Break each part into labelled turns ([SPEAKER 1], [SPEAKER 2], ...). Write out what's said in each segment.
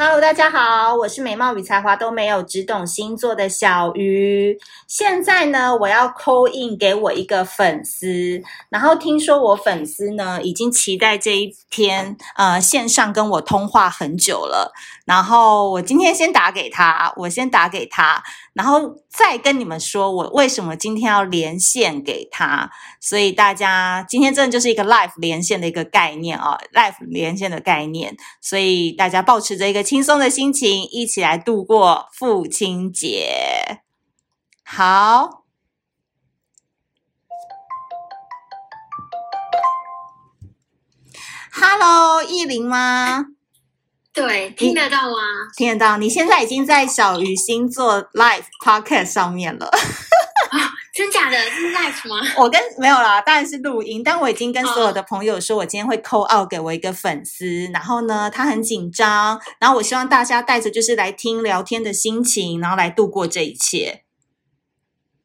[SPEAKER 1] Hello，大家好，我是美貌与才华都没有，只懂星座的小鱼。现在呢，我要 call in 给我一个粉丝，然后听说我粉丝呢已经期待这一天，呃，线上跟我通话很久了。然后我今天先打给他，我先打给他，然后再跟你们说我为什么今天要连线给他。所以大家今天真的就是一个 live 连线的一个概念啊，live 连线的概念。所以大家保持着一个。轻松的心情，一起来度过父亲节。好，Hello，意林吗？
[SPEAKER 2] 对，听得到吗？
[SPEAKER 1] 听得到。你现在已经在小鱼星座 Live Podcast 上面了。
[SPEAKER 2] 真假的？是 live 吗？
[SPEAKER 1] 我跟没有啦，当然是录音。但我已经跟所有的朋友说，我今天会 call out 给我一个粉丝。然后呢，他很紧张。然后我希望大家带着就是来听聊天的心情，然后来度过这一切。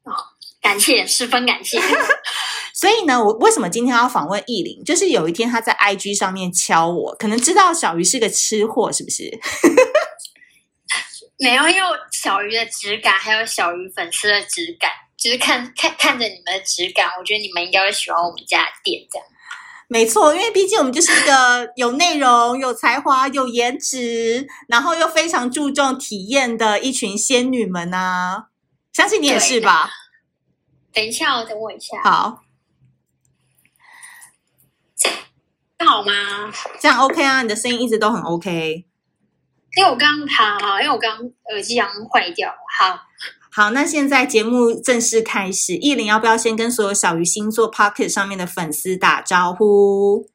[SPEAKER 2] 哦，感谢，十分感谢。
[SPEAKER 1] 所以呢，我为什么今天要访问艺林？就是有一天他在 IG 上面敲我，可能知道小鱼是个吃货，是不是？
[SPEAKER 2] 没有，因为小鱼的质感，还有小鱼粉丝的质感。就是看看看着你们的质感，我觉得你们应该会喜欢我们家的店这样。
[SPEAKER 1] 没错，因为毕竟我们就是一个 有内容、有才华、有颜值，然后又非常注重体验的一群仙女们呐、啊。相信你也是吧？
[SPEAKER 2] 等一下，我等我一下。
[SPEAKER 1] 好，
[SPEAKER 2] 这样好吗？
[SPEAKER 1] 这样 OK 啊？你的声音一直都很 OK。
[SPEAKER 2] 因为我刚刚好好，因为我刚刚耳机刚坏掉了。好。
[SPEAKER 1] 好，那现在节目正式开始。艺林要不要先跟所有小鱼星座 Pocket 上面的粉丝打招呼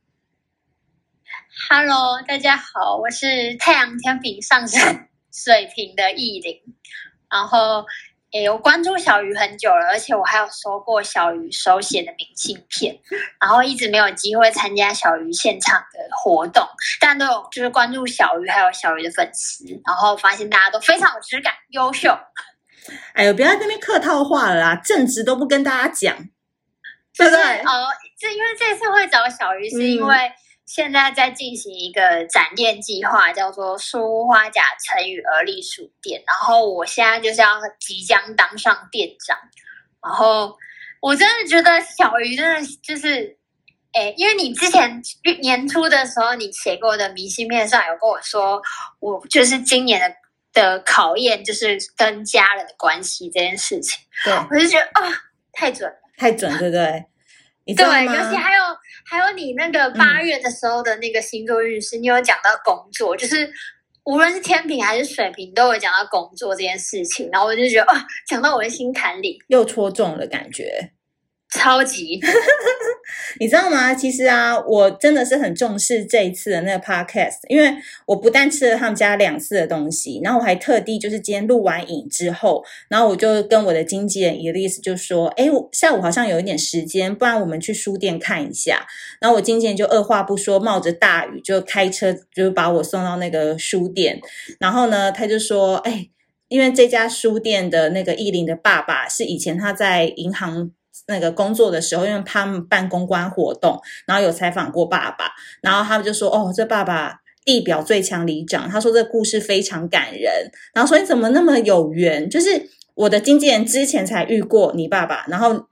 [SPEAKER 2] ？Hello，大家好，我是太阳天平上升水瓶的艺林。然后，诶，我关注小鱼很久了，而且我还有收过小鱼手写的明信片。然后一直没有机会参加小鱼现场的活动，但都有就是关注小鱼还有小鱼的粉丝，然后发现大家都非常有质感、优秀。
[SPEAKER 1] 哎呦，不要在那边客套话了啦，正直都不跟大家讲，对不对？
[SPEAKER 2] 哦，这因为这次会找小鱼，是因为现在在进行一个展店计划，嗯、叫做“书花甲成语而立书店”。然后我现在就是要即将当上店长，然后我真的觉得小鱼真的就是，哎，因为你之前年初的时候，你写过的明信片上有跟我说，我就是今年的。的考验就是跟家人的关系这件事情，
[SPEAKER 1] 对，
[SPEAKER 2] 我就觉得啊，太准了，
[SPEAKER 1] 太准，对不对？
[SPEAKER 2] 对，尤其还有还有你那个八月的时候的那个星座运势，嗯、你有讲到工作，就是无论是天平还是水瓶，都有讲到工作这件事情，然后我就觉得啊，讲到我的心坎里，
[SPEAKER 1] 又戳中了感觉。
[SPEAKER 2] 超级，
[SPEAKER 1] 你知道吗？其实啊，我真的是很重视这一次的那个 podcast，因为我不但吃了他们家两次的东西，然后我还特地就是今天录完影之后，然后我就跟我的经纪人 Elise 就说：“哎，我下午好像有一点时间，不然我们去书店看一下。”然后我经纪人就二话不说，冒着大雨就开车就把我送到那个书店。然后呢，他就说：“哎，因为这家书店的那个艺玲的爸爸是以前他在银行。”那个工作的时候，因为他们办公关活动，然后有采访过爸爸，然后他们就说：“哦，这爸爸地表最强里长。”他说这个故事非常感人，然后说你怎么那么有缘？就是我的经纪人之前才遇过你爸爸，然后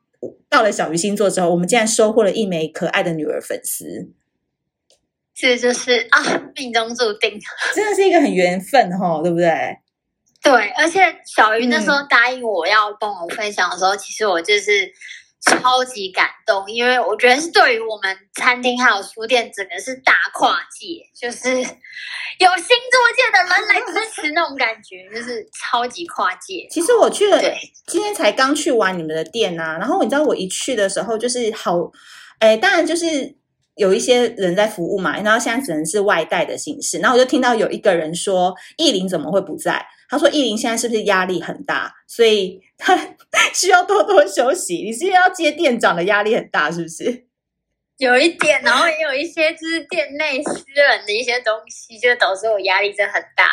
[SPEAKER 1] 到了小鱼星座之后，我们竟然收获了一枚可爱的女儿粉丝，
[SPEAKER 2] 这就是啊，命中注定，
[SPEAKER 1] 真的是一个很缘分哈、哦，对不对？
[SPEAKER 2] 对，而且小鱼那时候答应我要帮我分享的时候，嗯、其实我就是超级感动，因为我觉得是对于我们餐厅还有书店整个是大跨界，就是有新作界的人来支持那种感觉，就是超级跨界。
[SPEAKER 1] 其实我去了，对今天才刚去完你们的店啊，然后你知道我一去的时候就是好，哎，当然就是有一些人在服务嘛，然后现在只能是外带的形式，然后我就听到有一个人说：“艺玲怎么会不在？”他说：“艺玲现在是不是压力很大，所以他需要多多休息？你是因为要接店长的压力很大，是不是？
[SPEAKER 2] 有一点，然后也有一些就是店内私人的一些东西，就导致我压力真的很大。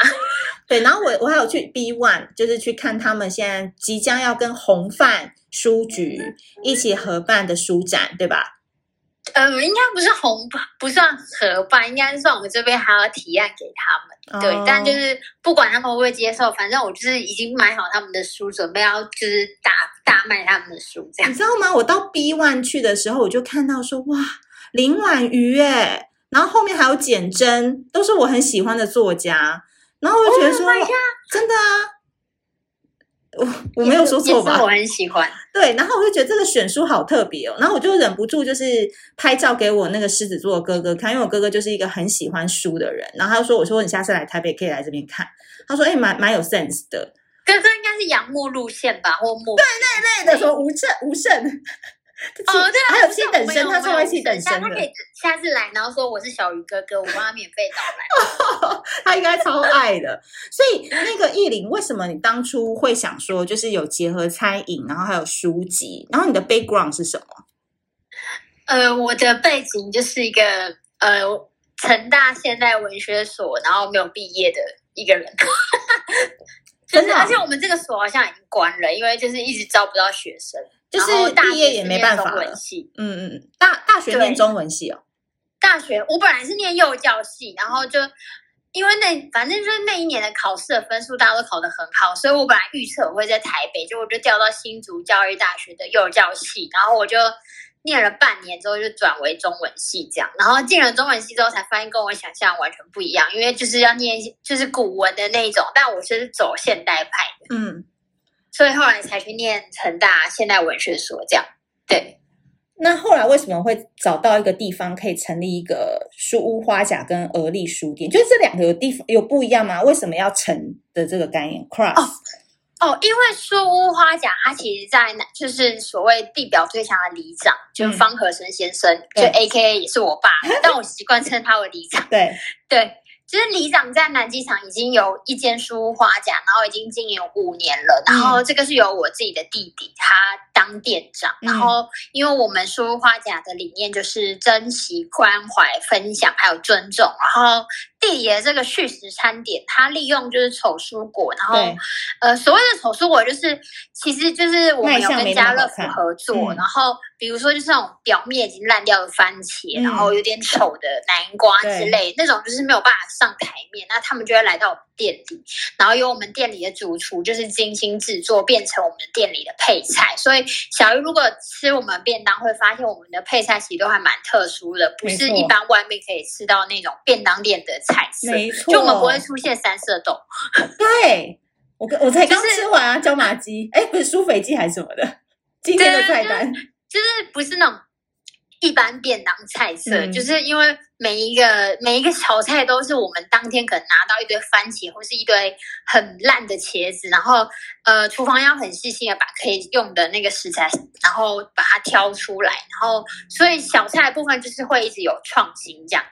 [SPEAKER 1] 对，然后我我还有去 B One，就是去看他们现在即将要跟红范书局一起合办的书展，对吧？
[SPEAKER 2] 呃，应该不是红不算合办，应该是算我们这边还要提案给他们。对，哦、但就是不管他们会不会接受，反正我就是已经买好他们的书，准备要就是大大卖他们的书这样。
[SPEAKER 1] 你知道吗？我到 B One 去的时候，我就看到说哇，林婉瑜哎，然后后面还有简真，都是我很喜欢的作家，然后我就觉得说，哦、真的啊。我我没有说错吧？
[SPEAKER 2] 我很喜欢。
[SPEAKER 1] 对，然后我就觉得这个选书好特别哦，然后我就忍不住就是拍照给我那个狮子座的哥哥看，因为我哥哥就是一个很喜欢书的人，然后他就说：“我说你下次来台北可以来这边看。”他说：“哎，蛮蛮有 sense 的。”
[SPEAKER 2] 哥哥应该是仰慕路线吧，或慕
[SPEAKER 1] 对那类的，说吴胜吴胜。
[SPEAKER 2] 哦，对啊，
[SPEAKER 1] 还有七等生，他超爱七等生的。
[SPEAKER 2] 他可以下次来，然后说我是小鱼哥哥，我帮他免费导览。
[SPEAKER 1] 他应该超爱的。所以那个艺林，为什么你当初会想说，就是有结合餐饮，然后还有书籍，然后你的 background 是什么？
[SPEAKER 2] 呃，我的背景就是一个呃成大现代文学所，然后没有毕业的一个人。真的，而且我们这个所好像已经关了，因为就是一直招不到学生。
[SPEAKER 1] 就是毕业也没办法了。嗯嗯，大大学念中文系哦。
[SPEAKER 2] 大学我本来是念幼教系，然后就因为那反正就是那一年的考试的分数大家都考得很好，所以我本来预测我会在台北，就我就调到新竹教育大学的幼教系，然后我就念了半年之后就转为中文系这样，然后进了中文系之后才发现跟我想象完全不一样，因为就是要念就是古文的那一种，但我是走现代派的，嗯。所以后来才去念成大现代文学所，这样。对，
[SPEAKER 1] 那后来为什么会找到一个地方可以成立一个书屋花甲跟鹅立书店？就是这两个有地方有不一样吗？为什么要成的这个概念？Cross
[SPEAKER 2] 哦，哦，因为书屋花甲它其实在就是所谓地表最强的里长，就是方和生先生，嗯、就 AKA 也是我爸，但我习惯称他为里长。
[SPEAKER 1] 对
[SPEAKER 2] 对。其实里长在南机场已经有一间书屋花甲，然后已经经营五年了。然后这个是由我自己的弟弟他当店长。嗯、然后因为我们书屋花甲的理念就是珍惜、关怀、分享，还有尊重。然后弟弟的这个续食餐点，他利用就是丑蔬果。然后呃，所谓的丑蔬果就是，其实就是我们有跟家乐福合作。嗯、然后比如说就是那种表面已经烂掉的番茄，嗯、然后有点丑的南瓜之类，那种就是没有办法上。上台面，那他们就会来到我们店里，然后由我们店里的主厨就是精心制作，变成我们店里的配菜。所以小鱼如果吃我们便当，会发现我们的配菜其实都还蛮特殊的，不是一般外面可以吃到那种便当店的菜色。没错，就我们不会出现三色豆。
[SPEAKER 1] 对，我我才刚吃完啊，椒麻鸡，哎，不是舒肥鸡还是什么的，今天的菜单
[SPEAKER 2] 就是、就是、不是那种。一般便当菜色，嗯、就是因为每一个每一个小菜都是我们当天可能拿到一堆番茄或是一堆很烂的茄子，然后呃，厨房要很细心的把可以用的那个食材，然后把它挑出来，然后所以小菜的部分就是会一直有创新这样。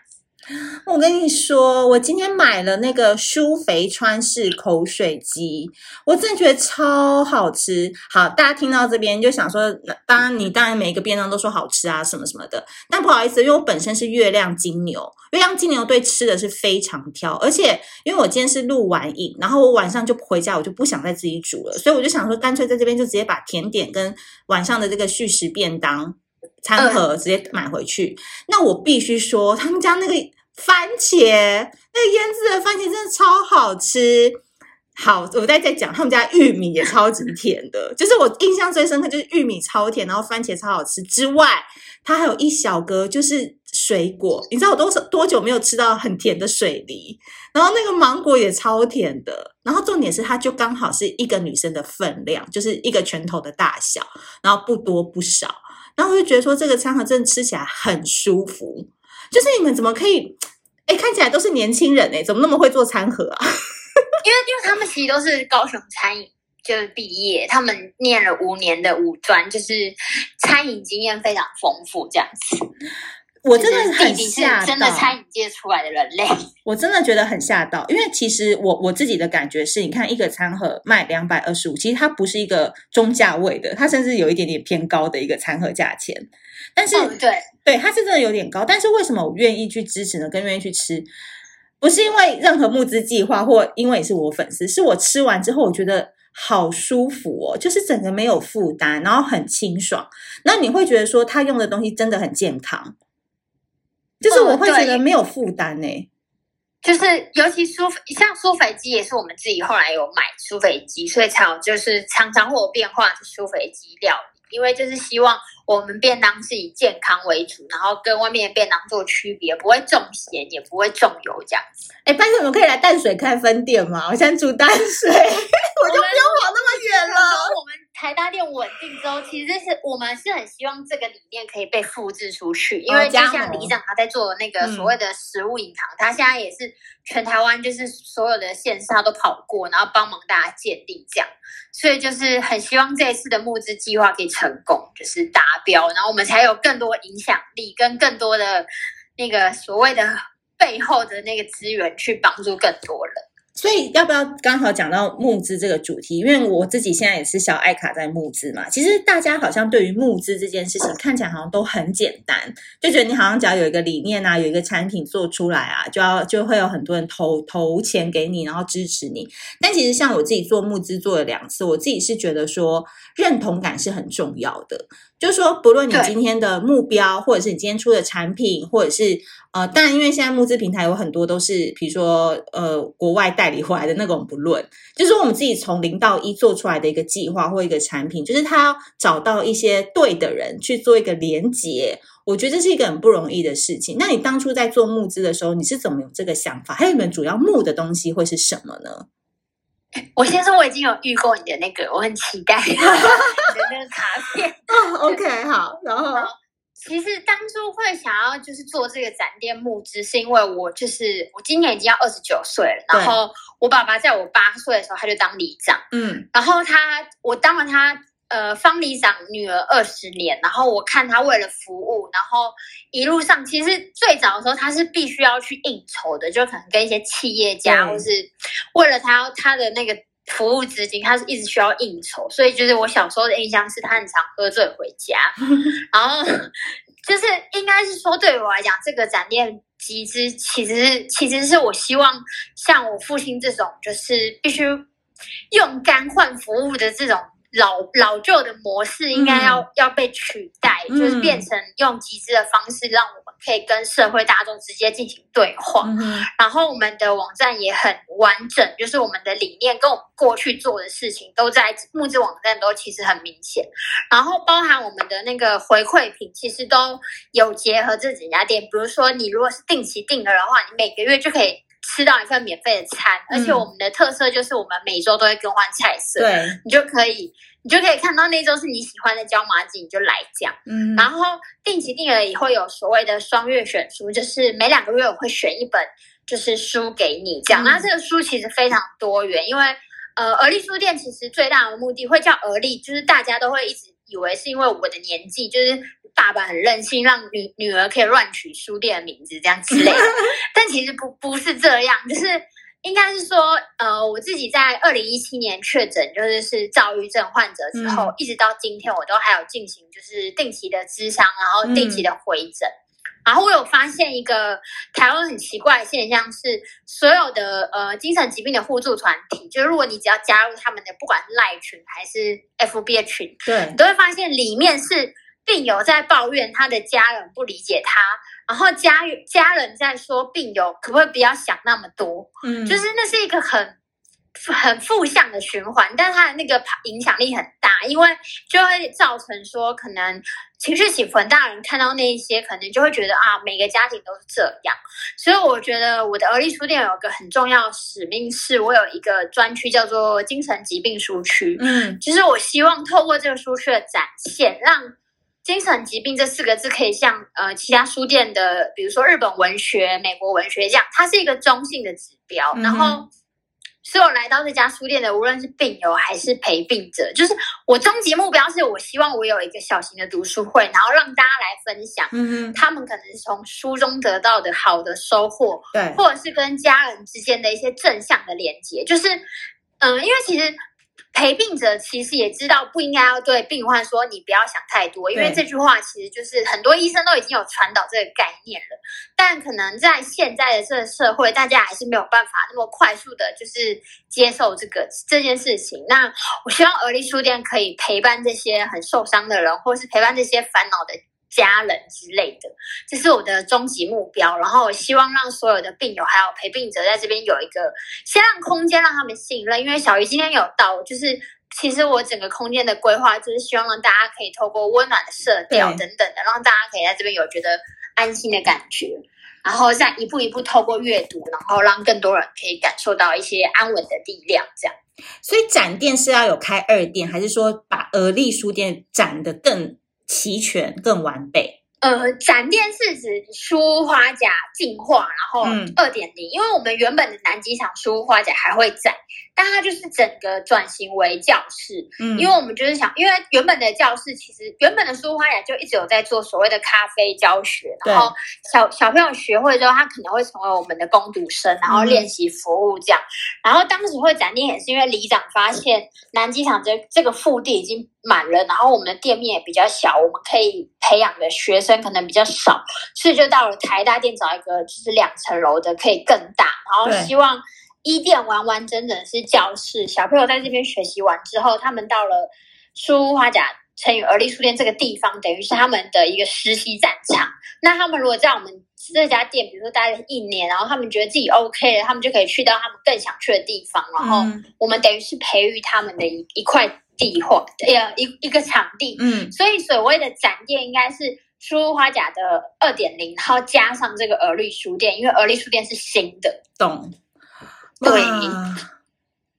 [SPEAKER 1] 我跟你说，我今天买了那个舒肥川式口水鸡，我真的觉得超好吃。好，大家听到这边就想说，当然你当然每一个便当都说好吃啊，什么什么的。但不好意思，因为我本身是月亮金牛，月亮金牛对吃的是非常挑，而且因为我今天是录完影，然后我晚上就回家，我就不想再自己煮了，所以我就想说，干脆在这边就直接把甜点跟晚上的这个续食便当。餐盒直接买回去，嗯、那我必须说，他们家那个番茄，那个腌制的番茄真的超好吃。好，我再再讲，他们家玉米也超级甜的，就是我印象最深刻就是玉米超甜，然后番茄超好吃之外，它还有一小格就是水果，你知道我多多久没有吃到很甜的水梨，然后那个芒果也超甜的，然后重点是它就刚好是一个女生的分量，就是一个拳头的大小，然后不多不少。然后我就觉得说，这个餐盒真的吃起来很舒服。就是你们怎么可以，哎，看起来都是年轻人哎，怎么那么会做餐盒啊？
[SPEAKER 2] 因为因为他们其实都是高雄餐饮就是毕业，他们念了五年的五专，就是餐饮经验非常丰富这样子。
[SPEAKER 1] 我真的很吓到，
[SPEAKER 2] 真的餐饮界出来的人类，
[SPEAKER 1] 我真的觉得很吓到。因为其实我我自己的感觉是，你看一个餐盒卖两百二十五，其实它不是一个中价位的，它甚至有一点点偏高的一个餐盒价钱。但是，
[SPEAKER 2] 哦、对
[SPEAKER 1] 对，它是真的有点高。但是为什么我愿意去支持呢？更愿意去吃，不是因为任何募资计划，或因为是我粉丝，是我吃完之后，我觉得好舒服哦，就是整个没有负担，然后很清爽。那你会觉得说他用的东西真的很健康，就是我会觉得没有负担呢、欸。
[SPEAKER 2] 就是尤其苏像苏肥鸡也是我们自己后来有买苏肥鸡，所以才有就是常常会有变化的苏肥鸡料理。因为就是希望我们便当是以健康为主，然后跟外面的便当做区别，不会重咸，也不会重油这样子。
[SPEAKER 1] 哎，但是我们可以来淡水开分店吗？我想煮淡水，我，我就不用跑那么远了。
[SPEAKER 2] 我们台大店稳定之后，其实是我们是很希望这个理念可以被复制出去，因为就像李长他在做那个所谓的食物银行，嗯、他现在也是全台湾就是所有的县市他都跑过，然后帮忙大家建立这样。所以就是很希望这一次的募资计划可以成功，就是达标，然后我们才有更多影响力跟更多的那个所谓的背后的那个资源去帮助更多人。
[SPEAKER 1] 所以要不要刚好讲到募资这个主题？因为我自己现在也是小艾卡在募资嘛。其实大家好像对于募资这件事情看起来好像都很简单，就觉得你好像只要有一个理念啊，有一个产品做出来啊，就要就会有很多人投投钱给你，然后支持你。但其实像我自己做募资做了两次，我自己是觉得说认同感是很重要的。就是说，不论你今天的目标，或者是你今天出的产品，或者是呃，当然，因为现在募资平台有很多都是，比如说呃，国外代理回来的那种，不论，就是我们自己从零到一做出来的一个计划或一个产品，就是他要找到一些对的人去做一个连接，我觉得这是一个很不容易的事情。那你当初在做募资的时候，你是怎么有这个想法？还有你们主要募的东西会是什么呢？
[SPEAKER 2] 我先说，我已经有预购你的那个，我很期待 你的那个卡片。
[SPEAKER 1] 嗯，OK，好。然后，
[SPEAKER 2] 其实当初会想要就是做这个展店募资，是因为我就是我今年已经要二十九岁了。然后我爸爸在我八岁的时候他就当里长，嗯，然后他我当了他。呃，方里长女儿二十年，然后我看他为了服务，然后一路上其实最早的时候他是必须要去应酬的，就可能跟一些企业家，或是为了他他的那个服务资金，他是一直需要应酬，所以就是我小时候的印象是他很常喝醉回家，然后就是应该是说对我来讲，这个展店集资其实是其实是我希望像我父亲这种，就是必须用肝换服务的这种。老老旧的模式应该要、嗯、要被取代，就是变成用集资的方式，让我们可以跟社会大众直接进行对话。嗯、然后我们的网站也很完整，就是我们的理念跟我们过去做的事情都在募资网站都其实很明显。然后包含我们的那个回馈品，其实都有结合这几家店。比如说，你如果是定期定额的话，你每个月就可以。吃到一份免费的餐，而且我们的特色就是我们每周都会更换菜色，对，你就可以，你就可以看到那周是你喜欢的椒麻鸡，你就来讲。嗯，然后定期定额以后有所谓的双月选书，就是每两个月我会选一本，就是书给你讲。那、嗯、这个书其实非常多元，因为呃，而立书店其实最大的目的会叫而立，就是大家都会一直以为是因为我的年纪，就是。爸爸很任性，让女女儿可以乱取书店的名字这样之类的，但其实不不是这样，就是应该是说，呃，我自己在二零一七年确诊就是是躁郁症患者之后，嗯、一直到今天，我都还有进行就是定期的咨商，然后定期的回诊，嗯、然后我有发现一个台湾很奇怪的现象是，所有的呃精神疾病的互助团体，就是如果你只要加入他们的，不管是赖群还是 FB 的群，对，你都会发现里面是。病友在抱怨他的家人不理解他，然后家家人在说病友可不可以不要想那么多，嗯，就是那是一个很很负向的循环，但是他的那个影响力很大，因为就会造成说可能情绪起伏很大的人看到那一些，可能就会觉得啊，每个家庭都是这样，所以我觉得我的而立书店有个很重要使命，是我有一个专区叫做精神疾病书区，嗯，就是我希望透过这个书区的展现，让精神疾病这四个字可以像呃其他书店的，比如说日本文学、美国文学这样，它是一个中性的指标。嗯、然后，所有来到这家书店的，无论是病友还是陪病者，就是我终极目标是我希望我有一个小型的读书会，然后让大家来分享，嗯，他们可能是从书中得到的好的收获，对，或者是跟家人之间的一些正向的连接，就是嗯、呃，因为其实。陪病者其实也知道不应该要对病患说你不要想太多，因为这句话其实就是很多医生都已经有传导这个概念了。但可能在现在的这个社会，大家还是没有办法那么快速的，就是接受这个这件事情。那我希望而立书店可以陪伴这些很受伤的人，或是陪伴这些烦恼的家人之类的，这是我的终极目标。然后我希望让所有的病友还有陪病者在这边有一个先让空间，让他们信任。因为小鱼今天有到，就是其实我整个空间的规划就是希望让大家可以透过温暖的色调等等的，让大家可以在这边有觉得安心的感觉。然后再一步一步透过阅读，然后让更多人可以感受到一些安稳的力量。这样，
[SPEAKER 1] 所以展店是要有开二店，还是说把而立书店展得更齐全、更完备。
[SPEAKER 2] 呃，展店是指书花甲进化，然后二点零，因为我们原本的南机场书花甲还会在，但它就是整个转型为教室。嗯，因为我们就是想，因为原本的教室其实原本的苏花雅就一直有在做所谓的咖啡教学，然后小小朋友学会之后，他可能会成为我们的攻读生，然后练习服务这样。嗯、然后当时会展店也是因为里长发现南机场这这个腹地已经满了，然后我们的店面也比较小，我们可以培养的学生可能比较少，所以就到了台大店找一个就是两层楼的，可以更大。然后希望一店完完整整是教室，小朋友在这边学习完之后，他们到了书花甲成语而立书店这个地方，等于是他们的一个实习战场。那他们如果在我们这家店，比如说待了一年，然后他们觉得自己 OK 了，他们就可以去到他们更想去的地方。然后我们等于是培育他们的一一块。地或对呀，一一个场地，嗯，所以所谓的展店应该是书花甲的二点零，然后加上这个而立书店，因为而立书店是新的，
[SPEAKER 1] 懂？对，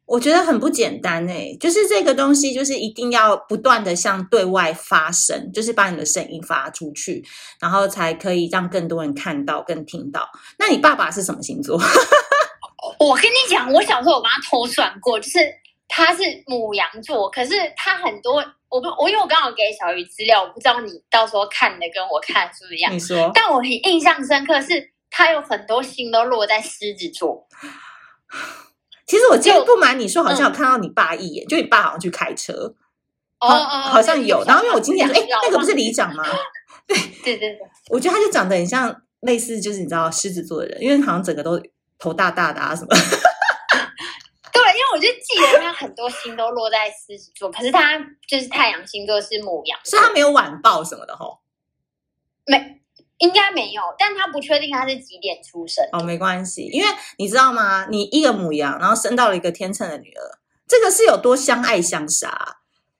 [SPEAKER 1] 我觉得很不简单诶，就是这个东西，就是一定要不断的向对外发声，就是把你的声音发出去，然后才可以让更多人看到、跟听到。那你爸爸是什么星座？
[SPEAKER 2] 我跟你讲，我小时候我帮他偷算过，就是。他是母羊座，可是他很多，我不，我因为我刚好给小鱼资料，我不知道你到时候看的跟我看是不是一样。
[SPEAKER 1] 你说，
[SPEAKER 2] 但我很印象深刻是，他有很多星都落在狮子座。
[SPEAKER 1] 其实我今天不瞒你说，好像有看到你爸一眼，就，你爸好像去开车，
[SPEAKER 2] 哦哦，
[SPEAKER 1] 好像有。然后因为我今天那个不是里长吗？
[SPEAKER 2] 对。对对对，
[SPEAKER 1] 我觉得他就长得很像类似，就是你知道狮子座的人，因为好像整个都头大大的啊什么。
[SPEAKER 2] 对，因为我就记得他很多星都落在狮子座，可是他就是太阳星座是母羊，
[SPEAKER 1] 所以他没有晚报什么的吼，
[SPEAKER 2] 没，应该没有，但他不确定他是几点出生。
[SPEAKER 1] 哦，没关系，因为你知道吗？你一个母羊，然后生到了一个天秤的女儿，这个是有多相爱相杀，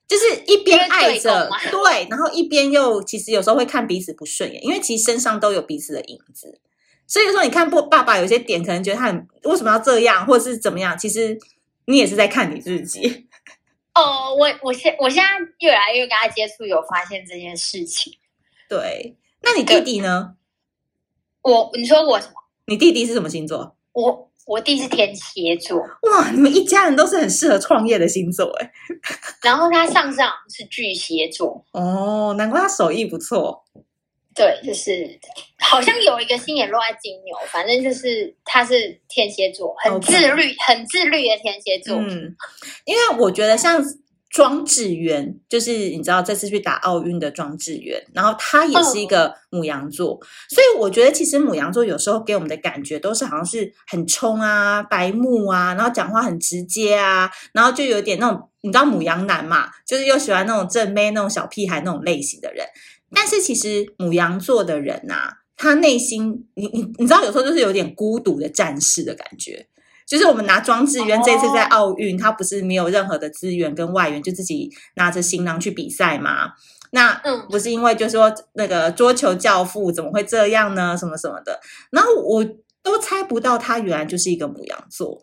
[SPEAKER 1] 就是一边爱着，对，然后一边又其实有时候会看彼此不顺眼，因为其实身上都有彼此的影子，所以说你看不爸爸有些点可能觉得他很为什么要这样，或者是怎么样，其实。你也是在看你自己
[SPEAKER 2] 哦，我我现我现在越来越跟他接触，有发现这件事情。
[SPEAKER 1] 对，那你弟弟呢？
[SPEAKER 2] 我你说我什么？
[SPEAKER 1] 你弟弟是什么星座？
[SPEAKER 2] 我我弟是天蝎座。
[SPEAKER 1] 哇，你们一家人都是很适合创业的星座哎。
[SPEAKER 2] 然后他上上是巨蟹座
[SPEAKER 1] 哦，难怪他手艺不错。
[SPEAKER 2] 对，就是好像有一个星也落在金牛，反正就是他是天蝎座，很自律.很自律的天蝎座。
[SPEAKER 1] 嗯，因为我觉得像庄智渊，就是你知道这次去打奥运的庄智渊，然后他也是一个母羊座，嗯，所以我觉得其实母羊座有时候给我们的感觉都是好像是很冲啊、白目啊，然后讲话很直接啊，然后就有点那种你知道母羊男嘛，就是又喜欢那种正妹、那种小屁孩那种类型的人。但是其实母羊座的人呐、啊，他内心你你你知道，有时候就是有点孤独的战士的感觉。就是我们拿庄智渊这次在奥运，他不是没有任何的资源跟外援，就自己拿着行囊去比赛嘛？那嗯，不是因为就是说那个桌球教父怎么会这样呢？什么什么的，然后我都猜不到他原来就是一个母羊座。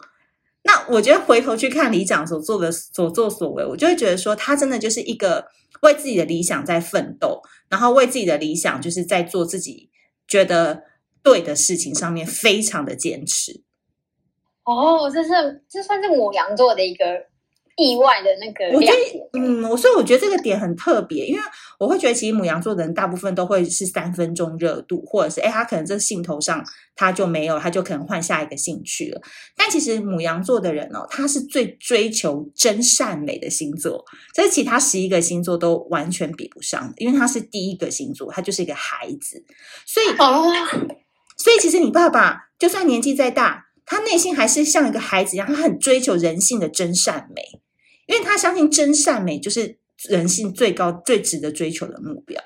[SPEAKER 1] 那我觉得回头去看李长所做的所作所为，我就会觉得说他真的就是一个。为自己的理想在奋斗，然后为自己的理想就是在做自己觉得对的事情上面非常的坚持。
[SPEAKER 2] 哦，这是这算是母羊座的一个意外的那个我觉得。
[SPEAKER 1] 嗯，我所以我觉得这个点很特别，因为我会觉得其实母羊座的人大部分都会是三分钟热度，或者是哎，他可能这兴头上他就没有，他就可能换下一个兴趣了。但其实母羊座的人哦，他是最追求真善美的星座，这是其他十一个星座都完全比不上的，因为他是第一个星座，他就是一个孩子，所以哦，所以其实你爸爸就算年纪再大，他内心还是像一个孩子一样，他很追求人性的真善美。因为他相信真善美就是人性最高、最值得追求的目标。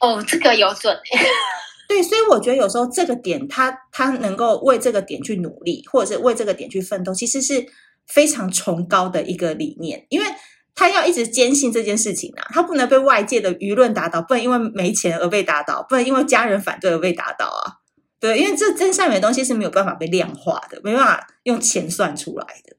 [SPEAKER 2] 哦，这个有准。
[SPEAKER 1] 对，所以我觉得有时候这个点他，他他能够为这个点去努力，或者是为这个点去奋斗，其实是非常崇高的一个理念。因为他要一直坚信这件事情啊，他不能被外界的舆论打倒，不能因为没钱而被打倒，不能因为家人反对而被打倒啊。对，因为这真善美的东西是没有办法被量化的，没办法用钱算出来的。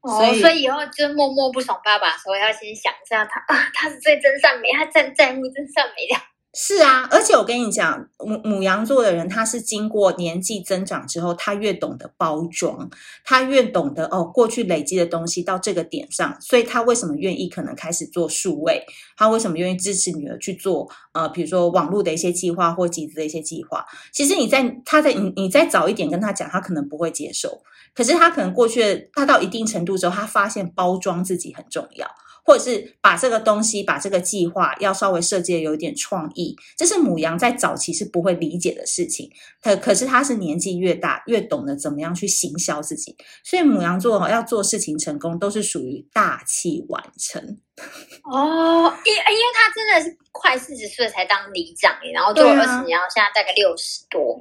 [SPEAKER 2] 所以，哦、所以以后就默默不爽爸爸的时候，要先想一下他啊，他是最真善美，他站在乎真善美的。
[SPEAKER 1] 是啊，而且我跟你讲，母母羊座的人，他是经过年纪增长之后，他越懂得包装，他越懂得哦，过去累积的东西到这个点上，所以他为什么愿意可能开始做数位？他为什么愿意支持女儿去做呃，比如说网络的一些计划或集资的一些计划？其实你在他在你你再早一点跟他讲，他可能不会接受。可是他可能过去，他到一定程度之后，他发现包装自己很重要，或者是把这个东西、把这个计划要稍微设计的有点创意，这是母羊在早期是不会理解的事情。可可是他是年纪越大，越懂得怎么样去行销自己，所以母羊座要做事情成功，都是属于大器晚成。
[SPEAKER 2] 哦，因因为他真的是快四十岁才当里长，然后做了二十年，然后现在大概六十多。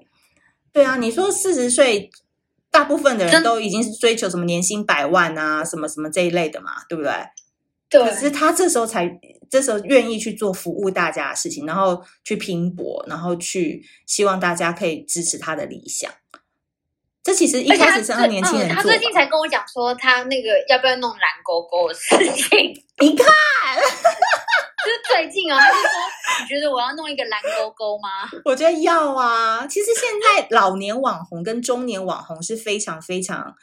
[SPEAKER 1] 对啊，你说四十岁。大部分的人都已经是追求什么年薪百万啊，什么什么这一类的嘛，对不对？
[SPEAKER 2] 对。
[SPEAKER 1] 可是他这时候才，这时候愿意去做服务大家的事情，然后去拼搏，然后去希望大家可以支持他的理想。这其实一开始是让年轻人做，
[SPEAKER 2] 他最近才跟我讲说，他那个要不要弄蓝勾勾的事情。
[SPEAKER 1] 你看。
[SPEAKER 2] 就是最近啊，他就说，你觉得我要弄一个蓝勾勾吗？
[SPEAKER 1] 我觉得要啊。其实现在老年网红跟中年网红是非常非常，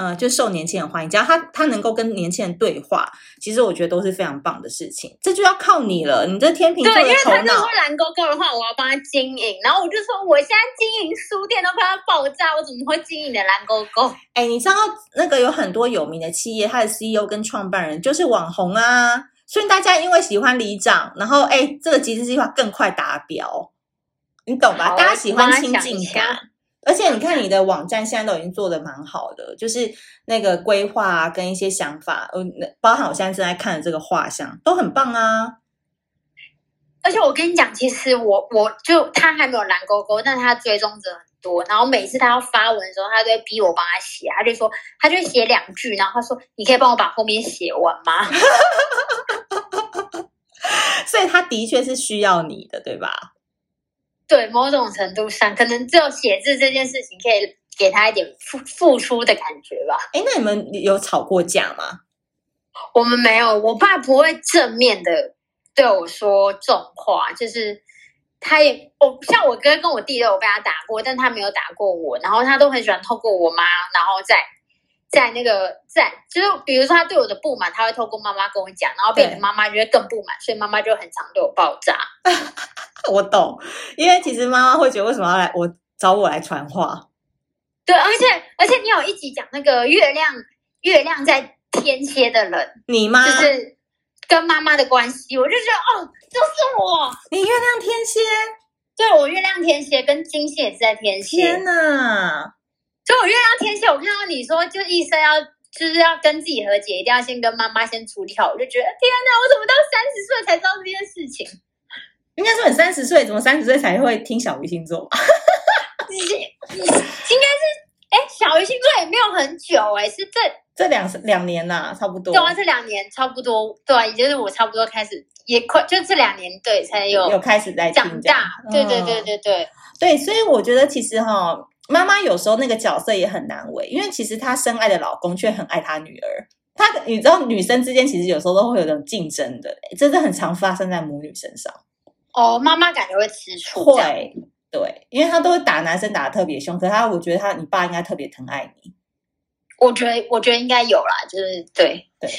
[SPEAKER 1] 呃，就受年轻人欢迎。只要他他能够跟年轻人对话，其实我觉得都是非常棒的事情。这就要靠你了，你这天平座的头脑。对，因为他就说
[SPEAKER 2] 蓝勾勾的话，我要帮他经营。然后我就说，我现在经营书店都快要爆炸，我怎么会经营的蓝勾勾？
[SPEAKER 1] 哎，你知道那个有很多有名的企业，它的 CEO 跟创办人就是网红啊。所以大家因为喜欢里长，然后哎，这个集资计划更快达标，你懂吧？大家喜欢亲近感，而且你看你的网站现在都已经做的蛮好的，就是那个规划啊，跟一些想法，呃，包含我现在正在看的这个画像，都很棒啊。
[SPEAKER 2] 而且我跟你讲，其实我我就他还没有蓝勾勾，但是他追踪者很多，然后每次他要发文的时候，他都会逼我帮他写，他就说，他就写两句，然后他说，你可以帮我把后面写完吗？
[SPEAKER 1] 所以他的确是需要你的，对吧？
[SPEAKER 2] 对，某种程度上，可能只有写字这件事情可以给他一点付付出的感觉吧。
[SPEAKER 1] 哎，那你们有吵过架吗？
[SPEAKER 2] 我们没有，我爸不会正面的。对我说这种话，就是他也我像我哥跟我弟都有被他打过，但他没有打过我。然后他都很喜欢透过我妈，然后在在那个在就是比如说他对我的不满，他会透过妈妈跟我讲，然后被你妈妈觉得更不满，所以妈妈就很常对我爆炸。
[SPEAKER 1] 我懂，因为其实妈妈会觉得为什么要来我找我来传话？
[SPEAKER 2] 对，而且而且你有一集讲那个月亮月亮在天蝎的人，
[SPEAKER 1] 你妈
[SPEAKER 2] 就是。跟妈妈的关系，我就觉得哦，就是我。
[SPEAKER 1] 你月亮天蝎，
[SPEAKER 2] 对，我月亮天蝎，跟金星也是在天蝎。
[SPEAKER 1] 天哪！
[SPEAKER 2] 所以我月亮天蝎，我看到你说就一生要就是要跟自己和解，一定要先跟妈妈先处理好，我就觉得天哪，我怎么到三十岁才知道这件事情？
[SPEAKER 1] 应该说你三十岁，怎么三十岁才会听小鱼星座？
[SPEAKER 2] 应该是哎，小鱼星座也没有很久哎，是这。
[SPEAKER 1] 这两两年呐、啊，差不多。
[SPEAKER 2] 对啊，这两年差不多，对啊，也就是我差不多开始，也快就这两年，对，才有
[SPEAKER 1] 有开始在
[SPEAKER 2] 长大。对对对对对
[SPEAKER 1] 对，所以我觉得其实哈，妈妈有时候那个角色也很难为，因为其实她深爱的老公却很爱她女儿。她你知道，女生之间其实有时候都会有这种竞争的，真的很常发生在母女身上。
[SPEAKER 2] 哦，妈妈感觉会吃醋，
[SPEAKER 1] 会，对，因为她都会打男生打的特别凶，可是她我觉得她你爸应该特别疼爱你。
[SPEAKER 2] 我觉得，我觉得应该有啦，就是对对。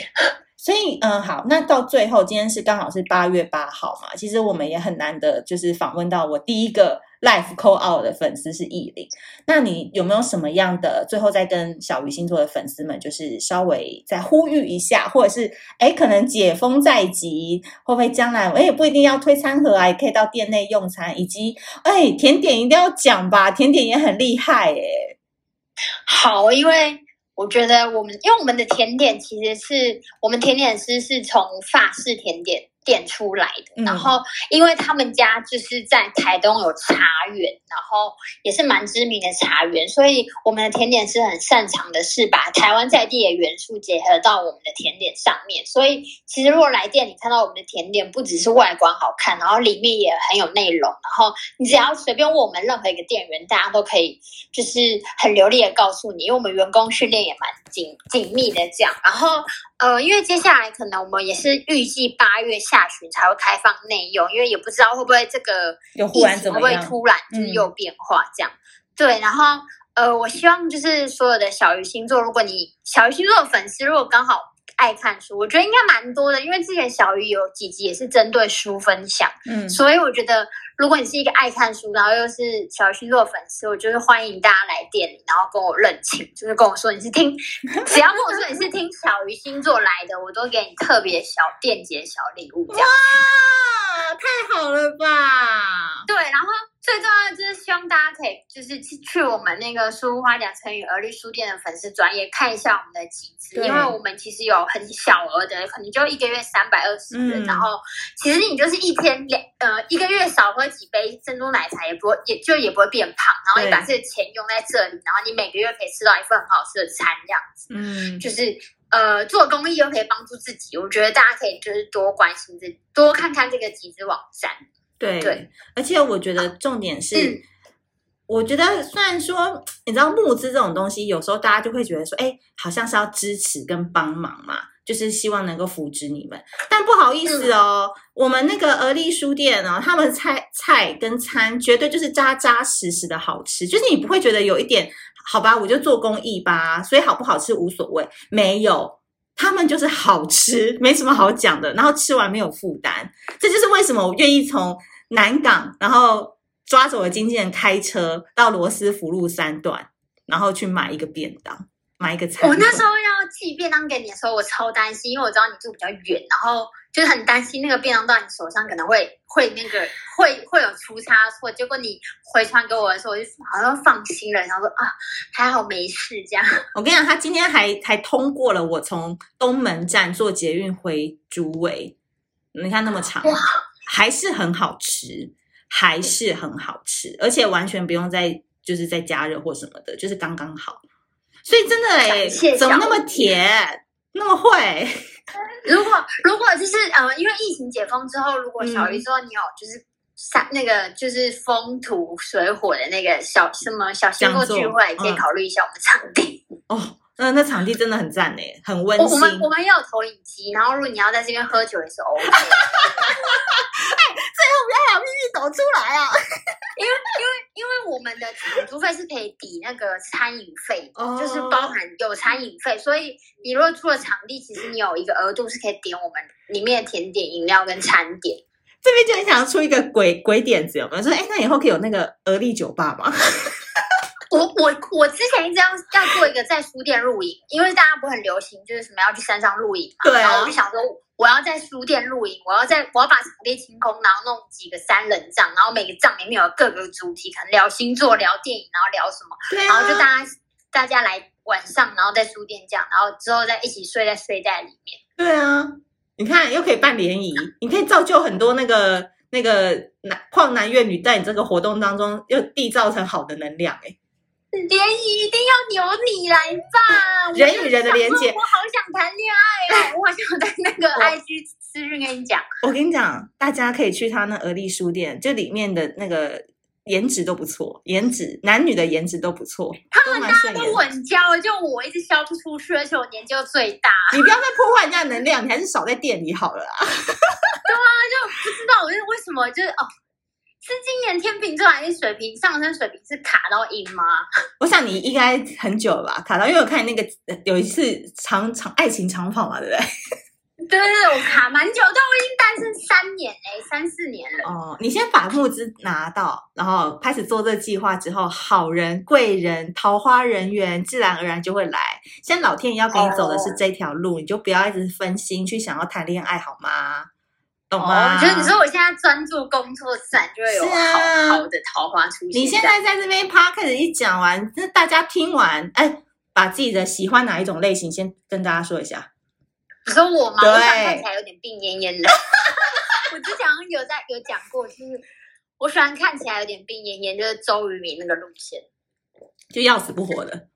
[SPEAKER 1] 所以，嗯，好，那到最后，今天是刚好是八月八号嘛，其实我们也很难得，就是访问到我第一个 Life call out 的粉丝是艺玲。那你有没有什么样的最后再跟小鱼星座的粉丝们，就是稍微再呼吁一下，或者是哎，可能解封在即，会不会将来哎也不一定要推餐盒啊，也可以到店内用餐，以及哎甜点一定要讲吧，甜点也很厉害哎。
[SPEAKER 2] 好，因为。我觉得我们，因为我们的甜点其实是我们甜点师是从法式甜点店出来的，然后因为他们家就是在台东有茶园，然后也是蛮知名的茶园，所以我们的甜点师很擅长的是把台湾在地的元素结合到我们的甜点上面。所以其实如果来店里看到我们的甜点，不只是外观好看，然后里面也很有内容，然后你只要随便问我们任何一个店员，大家都可以就是很流利的告诉你，因为我们员工训练也蛮紧紧密的这样，然后。呃，因为接下来可能我们也是预计八月下旬才会开放内用，因为也不知道会不会这个疫情会不会突然就是又变化这样。嗯、对，然后呃，我希望就是所有的小鱼星座，如果你小鱼星座的粉丝，如果刚好。爱看书，我觉得应该蛮多的，因为之前小鱼有几集也是针对书分享，嗯，所以我觉得如果你是一个爱看书，然后又是小鱼星座的粉丝，我就是欢迎大家来店里，然后跟我认亲，就是跟我说你是听，只要跟我说你是听小鱼星座来的，我都给你特别小便捷小礼物，这样。
[SPEAKER 1] 哇，太好了吧？
[SPEAKER 2] 对，然后。最重要的就是希望大家可以就是去去我们那个书屋花甲成语儿律书店的粉丝专业看一下我们的集资，因为我们其实有很小额的，可能就一个月三百二十元，然后其实你就是一天两呃一个月少喝几杯珍珠奶茶也不会也就也不会变胖，然后你把这个钱用在这里，然后你每个月可以吃到一份很好吃的餐这样子，嗯，就是呃做公益又可以帮助自己，我觉得大家可以就是多关心自己，多看看这个集资网站。
[SPEAKER 1] 对，对，而且我觉得重点是，嗯、我觉得虽然说你知道募资这种东西，有时候大家就会觉得说，哎，好像是要支持跟帮忙嘛，就是希望能够扶植你们。但不好意思哦，嗯、我们那个而立书店呢、哦，他们菜菜跟餐绝对就是扎扎实实的好吃，就是你不会觉得有一点好吧，我就做公益吧，所以好不好吃无所谓，没有。他们就是好吃，没什么好讲的，然后吃完没有负担，这就是为什么我愿意从南港，然后抓着我的经纪人开车到罗斯福路三段，然后去买一个便当，买一个餐。我
[SPEAKER 2] 那时候要寄便当给你的时候，我超担心，因为我知道你住比较远，然后。就是很担心那个便当到你手上可能会会那个会会有出差错，结果你回传给我的时候，我就好像放心了，然后说啊还好没事这样。
[SPEAKER 1] 我跟你讲，他今天还还通过了我从东门站坐捷运回竹围，你看那么长，哇还是很好吃，还是很好吃，而且完全不用再就是再加热或什么的，就是刚刚好。所以真的哎，怎么那么甜，那么会？
[SPEAKER 2] 如果如果就是呃，因为疫情解封之后，如果小鱼说你有就是三、嗯、那个就是风土水火的那个小什么小星座聚会，可以考虑一下我们场地
[SPEAKER 1] 哦。那那场地真的很赞呢，很温馨。
[SPEAKER 2] 我们我们也有投影机，然后如果你要在这边喝酒也是 OK。
[SPEAKER 1] 不要把秘密抖出来啊！
[SPEAKER 2] 因为因为因为我们的场租费是可以抵那个餐饮费，哦、就是包含有餐饮费，所以你如果出了场地，其实你有一个额度是可以点我们里面的甜点、饮料跟餐点。
[SPEAKER 1] 这边就很想要出一个鬼鬼点子，有没有说，哎，那以后可以有那个而立酒吧吗？
[SPEAKER 2] 我我我之前一直要要做一个在书店露营，因为大家不很流行，就是什么要去山上露营嘛。对啊。然后我就想说，我要在书店露营，我要在我要把场地清空，然后弄几个三人帐，然后每个帐里面有各个主题，可能聊星座、聊电影，然后聊什么，对啊。然后就大家大家来晚上，然后在书店这样，然后之后再一起睡在睡袋里面。
[SPEAKER 1] 对啊，你看又可以办联谊，你可以造就很多那个那个男旷男怨女，在你这个活动当中又缔造成好的能量哎。
[SPEAKER 2] 联谊一定要由你来办，
[SPEAKER 1] 人与人的连接。
[SPEAKER 2] 我好想谈恋爱哦，我好想在那个 IG 私讯跟你讲。
[SPEAKER 1] 我跟你讲，大家可以去他那而立书店，就里面的那个颜值都不错，颜值男女的颜值都不错，
[SPEAKER 2] 他们大家都稳交，就我一直销不出去，而且我年纪又最大。
[SPEAKER 1] 你不要再破坏人家的能量，你还是少在店里好了啊。
[SPEAKER 2] 对啊，就不知道我是为什么，就是哦。是今年天秤座还是水瓶上升？水瓶是卡到阴吗？
[SPEAKER 1] 我想你应该很久了吧，卡到，因为我看你那个有一次长长爱情长跑嘛，对不对？
[SPEAKER 2] 对对对，我卡蛮久，但我已经单身三年嘞，三四年了。
[SPEAKER 1] 哦，你先把募资拿到，然后开始做这个计划之后，好人、贵人、桃花人缘自然而然就会来。现在老天爷要给你走的是这条路，哦、你就不要一直分心去想要谈恋爱，好吗？懂吗？
[SPEAKER 2] 就是、哦、你说我现在专注工作，自然就会有好、啊、好的桃花出现。
[SPEAKER 1] 你现在在这边 podcast 一讲完，那大家听完，哎，把自己的喜欢哪一种类型先跟大家说一下。
[SPEAKER 2] 你说我吗？对我想看起来有点病恹恹的。我之前有在有讲过，就是我喜欢看起来有点病恹恹，就是周渝民那个路线，
[SPEAKER 1] 就要死不活的。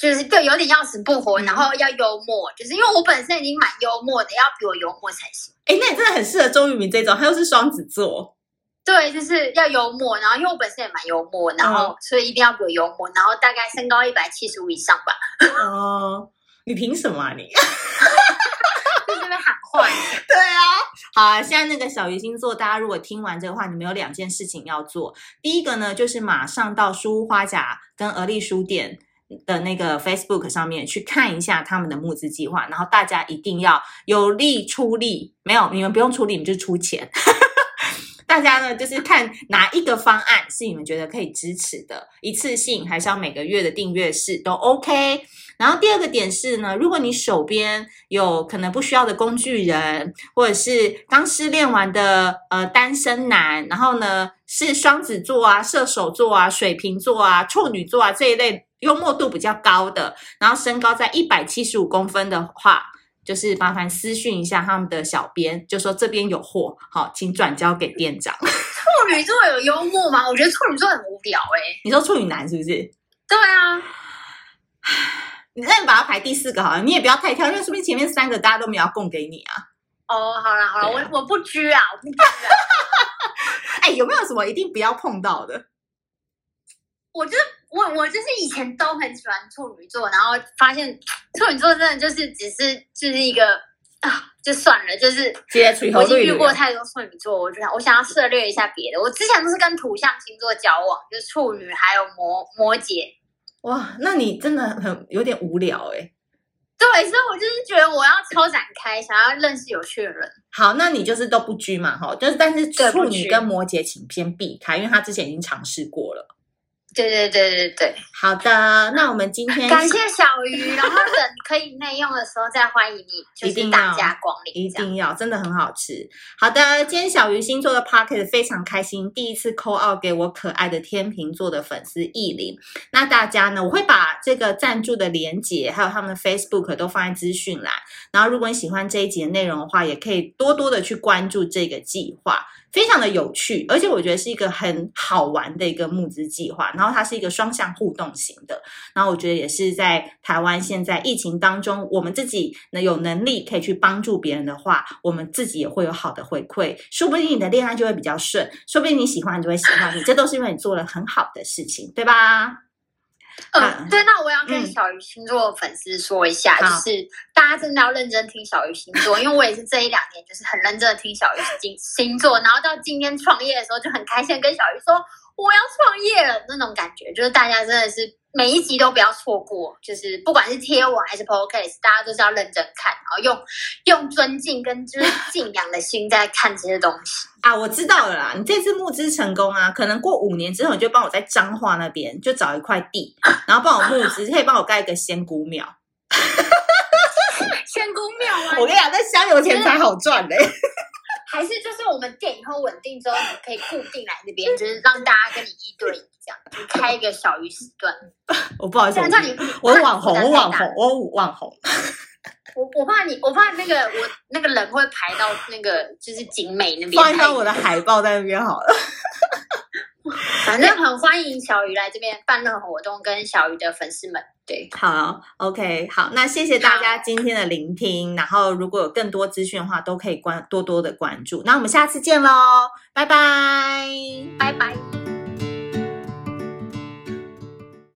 [SPEAKER 2] 就是对，有点要死不活，然后要幽默，就是因为我本身已经蛮幽默的，要比我幽默才行。
[SPEAKER 1] 哎，那你真的很适合周渝民这种，他又是双子座。
[SPEAKER 2] 对，就是要幽默，然后因为我本身也蛮幽默，然后、嗯、所以一定要比我幽默，然后大概身高一百七十五以上吧。
[SPEAKER 1] 哦，你凭什么啊你？
[SPEAKER 2] 在这边喊话。
[SPEAKER 1] 对啊，好啊，现在那个小鱼星座，大家如果听完这个话，你们有两件事情要做。第一个呢，就是马上到书屋花甲跟而立书店。的那个 Facebook 上面去看一下他们的募资计划，然后大家一定要有力出力，没有你们不用出力，你们就出钱。大家呢就是看哪一个方案是你们觉得可以支持的，一次性还是要每个月的订阅式都 OK。然后第二个点是呢，如果你手边有可能不需要的工具人，或者是刚失恋完的呃单身男，然后呢是双子座啊、射手座啊、水瓶座啊、处女座啊这一类。幽默度比较高的，然后身高在一百七十五公分的话，就是麻烦私讯一下他们的小编，就说这边有货，好，请转交给店长。
[SPEAKER 2] 处女座有幽默吗？我觉得处女座很无聊哎、欸。
[SPEAKER 1] 你说处女男是不是？
[SPEAKER 2] 对啊，
[SPEAKER 1] 你那你把它排第四个好了，你也不要太挑，因为说不定前面三个大家都没有要供给你啊。
[SPEAKER 2] 哦，好了好了，啊、我我不拘啊，我不拘啊。
[SPEAKER 1] 哎，有没有什么一定不要碰到的？
[SPEAKER 2] 我觉得。我我就是以前都很喜欢处女座，然后发现处女座真的就是只是就是一个啊，就算了，就是我已经遇过太多处女座，我就想我想要涉猎一下别的。我之前都是跟土象星座交往，就是处女还有摩摩羯。
[SPEAKER 1] 哇，那你真的很有点无聊哎。
[SPEAKER 2] 对，所以我就是觉得我要超展开，想要认识有趣的人。
[SPEAKER 1] 好，那你就是都不拘嘛，哈，就是但是处女跟摩羯请先避开，因为他之前已经尝试过了。
[SPEAKER 2] 对对对对对，
[SPEAKER 1] 好的，那我们今天
[SPEAKER 2] 感谢小鱼，然后等可以内用的时候再欢迎你，就是大家光临，
[SPEAKER 1] 一定要，真的很好吃。好的，今天小鱼星座的 Pocket 非常开心，第一次 call out 给我可爱的天秤座的粉丝意林。那大家呢，我会把这个赞助的连结还有他们的 Facebook 都放在资讯栏，然后如果你喜欢这一集的内容的话，也可以多多的去关注这个计划。非常的有趣，而且我觉得是一个很好玩的一个募资计划。然后它是一个双向互动型的。然后我觉得也是在台湾现在疫情当中，我们自己能有能力可以去帮助别人的话，我们自己也会有好的回馈。说不定你的恋爱就会比较顺，说不定你喜欢你就会喜欢你，这都是因为你做了很好的事情，对吧？
[SPEAKER 2] 嗯、呃，对，那我要跟小鱼星座的粉丝说一下，嗯、就是大家真的要认真听小鱼星座，因为我也是这一两年就是很认真的听小鱼星星座，然后到今天创业的时候就很开心跟小鱼说我要创业了那种感觉，就是大家真的是。每一集都不要错过，就是不管是贴文还是 podcast，大家都是要认真看，然后用用尊敬跟就是 敬仰的心在看这些东西
[SPEAKER 1] 啊。我知道了啦，你这次募资成功啊，可能过五年之后，你就帮我在彰化那边就找一块地，然后帮我募资，可以帮我盖一个仙姑庙。
[SPEAKER 2] 仙姑庙啊！
[SPEAKER 1] 我跟你讲，那香油钱才好赚嘞。
[SPEAKER 2] 还是就是我们店以后稳定之后，你可以固定来这边，就是让大家跟你一对一这样，就开一个小鱼时段。
[SPEAKER 1] 我不好意思，我是网红，我网红，我网红。
[SPEAKER 2] 我我怕你，我怕那个我那个人会排到那个就是景美那边，
[SPEAKER 1] 放一张我的海报在那边好了。
[SPEAKER 2] 反正很欢迎小鱼来这边办任何活动，跟小鱼的粉丝们。对，
[SPEAKER 1] 好，OK，好，那谢谢大家今天的聆听。然后如果有更多资讯的话，都可以关多多的关注。那我们下次见喽，拜拜，
[SPEAKER 2] 拜拜。